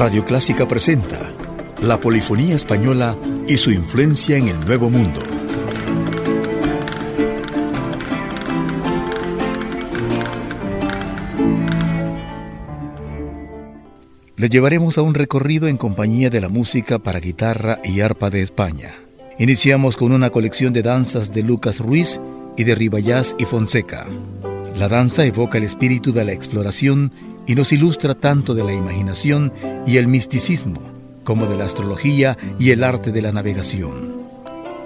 Radio Clásica presenta la polifonía española y su influencia en el Nuevo Mundo. Le llevaremos a un recorrido en compañía de la música para guitarra y arpa de España. Iniciamos con una colección de danzas de Lucas Ruiz y de Ribayás y Fonseca. La danza evoca el espíritu de la exploración y nos ilustra tanto de la imaginación y el misticismo como de la astrología y el arte de la navegación.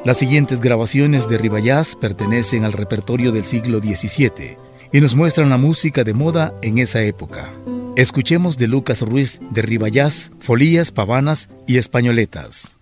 Las siguientes grabaciones de Ribayás pertenecen al repertorio del siglo XVII y nos muestran la música de moda en esa época. Escuchemos de Lucas Ruiz de Ribayás, Folías, Pavanas y Españoletas.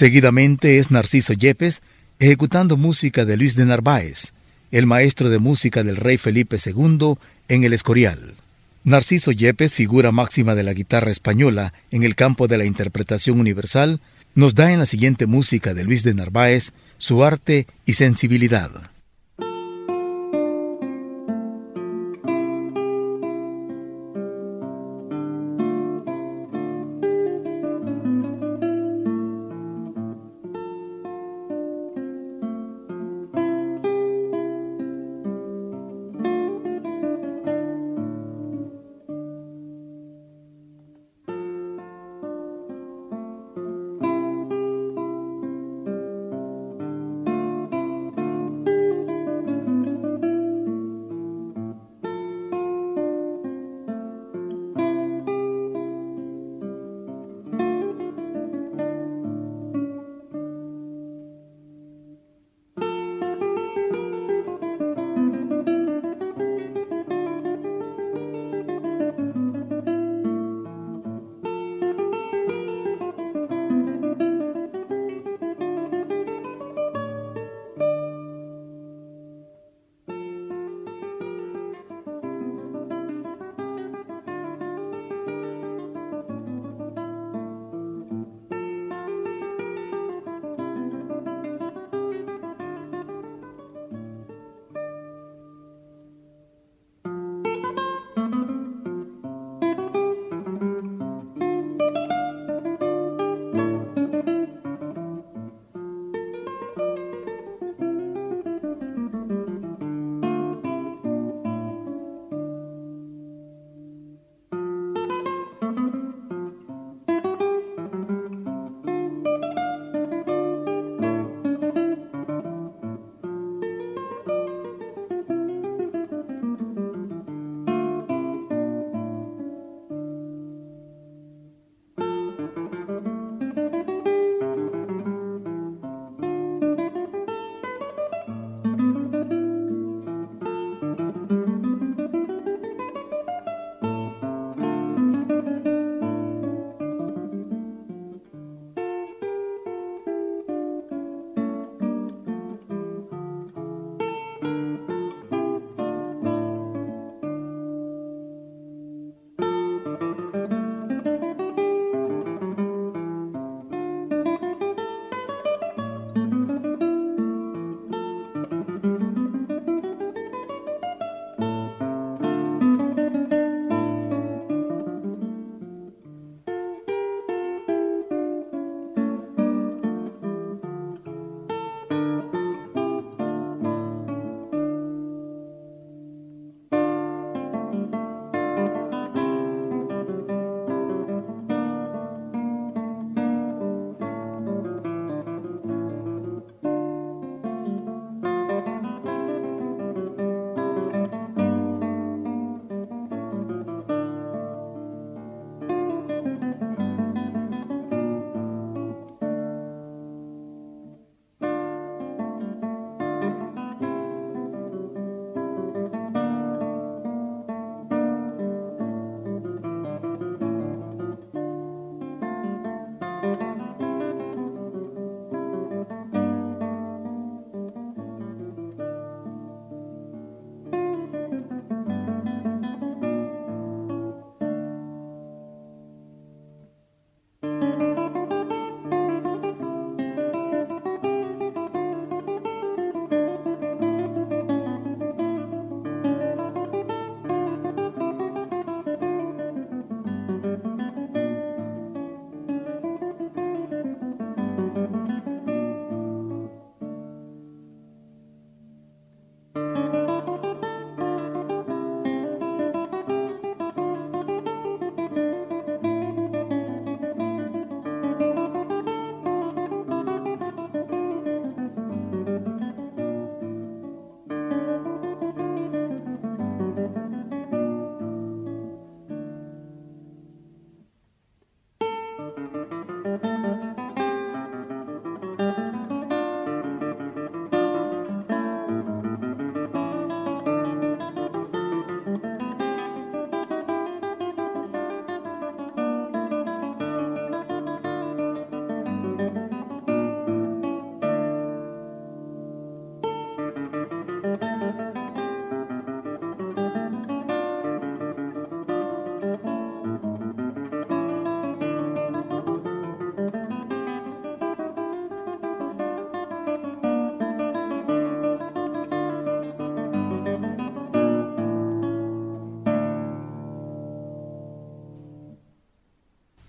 Seguidamente es Narciso Yepes ejecutando música de Luis de Narváez, el maestro de música del rey Felipe II en el Escorial. Narciso Yepes, figura máxima de la guitarra española en el campo de la interpretación universal, nos da en la siguiente música de Luis de Narváez su arte y sensibilidad.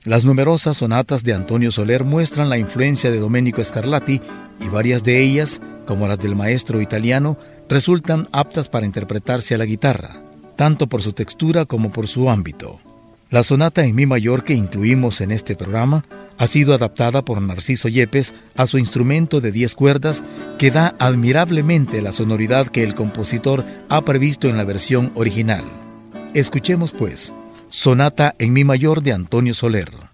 Las numerosas sonatas de Antonio Soler muestran la influencia de Domenico Scarlatti y varias de ellas, como las del maestro italiano, resultan aptas para interpretarse a la guitarra, tanto por su textura como por su ámbito. La sonata en mi mayor que incluimos en este programa ha sido adaptada por Narciso Yepes a su instrumento de 10 cuerdas que da admirablemente la sonoridad que el compositor ha previsto en la versión original. Escuchemos pues, Sonata en mi mayor de Antonio Soler.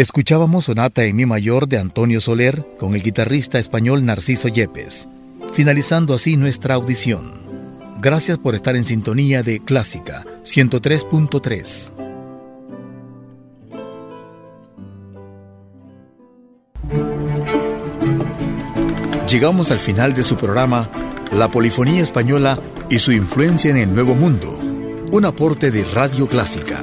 Escuchábamos Sonata en Mi Mayor de Antonio Soler con el guitarrista español Narciso Yepes, finalizando así nuestra audición. Gracias por estar en sintonía de Clásica 103.3. Llegamos al final de su programa La Polifonía Española y su influencia en el Nuevo Mundo, un aporte de Radio Clásica.